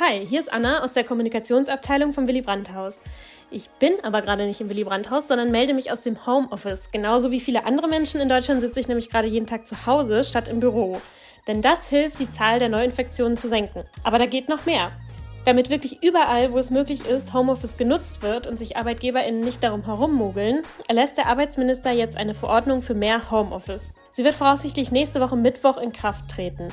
Hi, hier ist Anna aus der Kommunikationsabteilung vom Willy Brandt Haus. Ich bin aber gerade nicht im Willy Brandt Haus, sondern melde mich aus dem Homeoffice. Genauso wie viele andere Menschen in Deutschland sitze ich nämlich gerade jeden Tag zu Hause statt im Büro. Denn das hilft, die Zahl der Neuinfektionen zu senken. Aber da geht noch mehr. Damit wirklich überall, wo es möglich ist, Homeoffice genutzt wird und sich ArbeitgeberInnen nicht darum herummogeln, erlässt der Arbeitsminister jetzt eine Verordnung für mehr Homeoffice. Sie wird voraussichtlich nächste Woche Mittwoch in Kraft treten.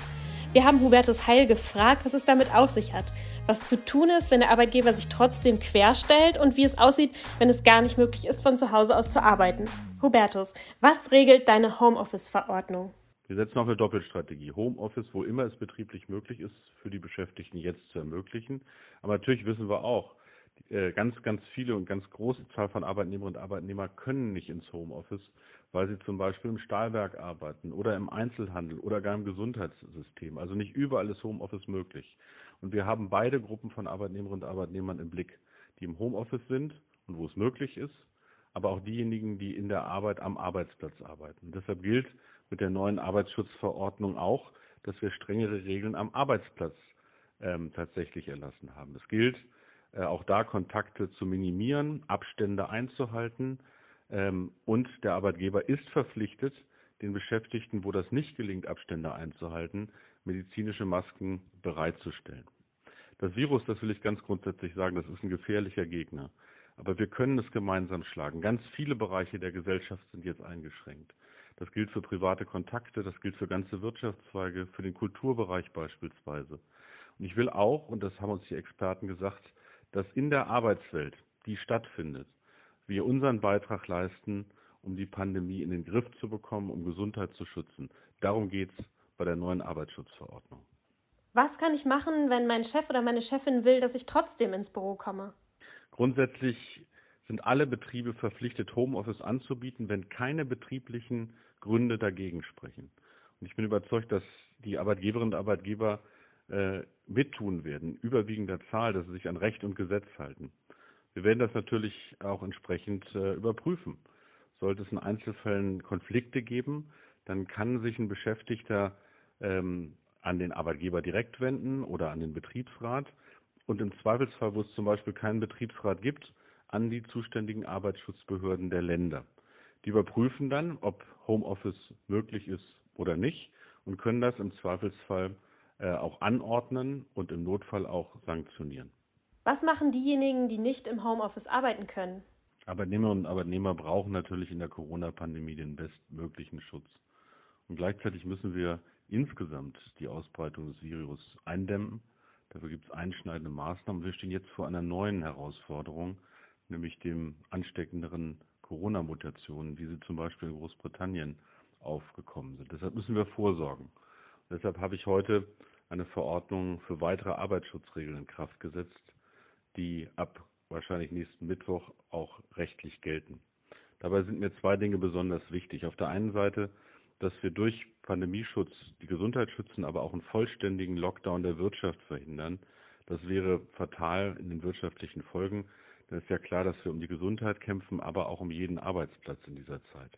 Wir haben Hubertus Heil gefragt, was es damit auf sich hat, was zu tun ist, wenn der Arbeitgeber sich trotzdem querstellt und wie es aussieht, wenn es gar nicht möglich ist, von zu Hause aus zu arbeiten. Hubertus, was regelt deine Homeoffice-Verordnung? Wir setzen auf eine Doppelstrategie. Homeoffice, wo immer es betrieblich möglich ist, für die Beschäftigten jetzt zu ermöglichen. Aber natürlich wissen wir auch, äh, ganz, ganz viele und ganz große Zahl von Arbeitnehmerinnen und Arbeitnehmern können nicht ins Homeoffice, weil sie zum Beispiel im Stahlwerk arbeiten oder im Einzelhandel oder gar im Gesundheitssystem. Also nicht überall ist Homeoffice möglich. Und wir haben beide Gruppen von Arbeitnehmerinnen und Arbeitnehmern im Blick, die im Homeoffice sind und wo es möglich ist, aber auch diejenigen, die in der Arbeit am Arbeitsplatz arbeiten. Und deshalb gilt, mit der neuen Arbeitsschutzverordnung auch, dass wir strengere Regeln am Arbeitsplatz ähm, tatsächlich erlassen haben. Es gilt, auch da Kontakte zu minimieren, Abstände einzuhalten ähm, und der Arbeitgeber ist verpflichtet, den Beschäftigten, wo das nicht gelingt, Abstände einzuhalten, medizinische Masken bereitzustellen. Das Virus, das will ich ganz grundsätzlich sagen, das ist ein gefährlicher Gegner. Aber wir können es gemeinsam schlagen. Ganz viele Bereiche der Gesellschaft sind jetzt eingeschränkt. Das gilt für private Kontakte, das gilt für ganze Wirtschaftszweige, für den Kulturbereich beispielsweise. Und ich will auch, und das haben uns die Experten gesagt, dass in der Arbeitswelt, die stattfindet, wir unseren Beitrag leisten, um die Pandemie in den Griff zu bekommen, um Gesundheit zu schützen. Darum geht es bei der neuen Arbeitsschutzverordnung. Was kann ich machen, wenn mein Chef oder meine Chefin will, dass ich trotzdem ins Büro komme? Grundsätzlich sind alle Betriebe verpflichtet, Homeoffice anzubieten, wenn keine betrieblichen Gründe dagegen sprechen. Und ich bin überzeugt, dass die Arbeitgeberinnen und Arbeitgeber äh, mittun werden, überwiegender Zahl, dass sie sich an Recht und Gesetz halten. Wir werden das natürlich auch entsprechend äh, überprüfen. Sollte es in Einzelfällen Konflikte geben, dann kann sich ein Beschäftigter ähm, an den Arbeitgeber direkt wenden oder an den Betriebsrat und im Zweifelsfall, wo es zum Beispiel keinen Betriebsrat gibt, an die zuständigen Arbeitsschutzbehörden der Länder. Die überprüfen dann, ob Homeoffice möglich ist oder nicht und können das im Zweifelsfall auch anordnen und im Notfall auch sanktionieren. Was machen diejenigen, die nicht im Homeoffice arbeiten können? Arbeitnehmerinnen und Arbeitnehmer brauchen natürlich in der Corona-Pandemie den bestmöglichen Schutz. Und gleichzeitig müssen wir insgesamt die Ausbreitung des Virus eindämmen. Dafür gibt es einschneidende Maßnahmen. Wir stehen jetzt vor einer neuen Herausforderung, nämlich dem ansteckenderen Corona-Mutationen, wie sie zum Beispiel in Großbritannien aufgekommen sind. Deshalb müssen wir vorsorgen. Deshalb habe ich heute eine Verordnung für weitere Arbeitsschutzregeln in Kraft gesetzt, die ab wahrscheinlich nächsten Mittwoch auch rechtlich gelten. Dabei sind mir zwei Dinge besonders wichtig. Auf der einen Seite, dass wir durch Pandemieschutz die Gesundheit schützen, aber auch einen vollständigen Lockdown der Wirtschaft verhindern. Das wäre fatal in den wirtschaftlichen Folgen. Dann ist ja klar, dass wir um die Gesundheit kämpfen, aber auch um jeden Arbeitsplatz in dieser Zeit.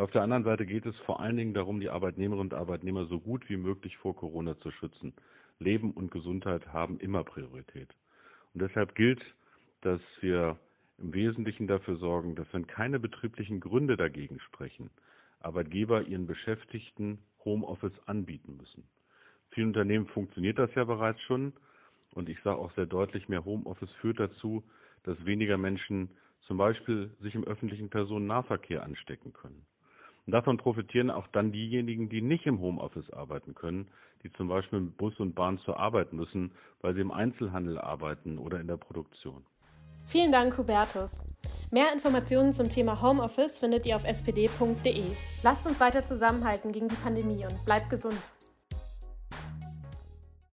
Auf der anderen Seite geht es vor allen Dingen darum, die Arbeitnehmerinnen und Arbeitnehmer so gut wie möglich vor Corona zu schützen. Leben und Gesundheit haben immer Priorität. Und deshalb gilt, dass wir im Wesentlichen dafür sorgen, dass wenn keine betrieblichen Gründe dagegen sprechen, Arbeitgeber ihren Beschäftigten Homeoffice anbieten müssen. Vielen Unternehmen funktioniert das ja bereits schon. Und ich sage auch sehr deutlich, mehr Homeoffice führt dazu, dass weniger Menschen zum Beispiel sich im öffentlichen Personennahverkehr anstecken können. Und davon profitieren auch dann diejenigen, die nicht im Homeoffice arbeiten können, die zum Beispiel mit Bus und Bahn zur Arbeit müssen, weil sie im Einzelhandel arbeiten oder in der Produktion. Vielen Dank, Hubertus. Mehr Informationen zum Thema Homeoffice findet ihr auf spd.de. Lasst uns weiter zusammenhalten gegen die Pandemie und bleibt gesund.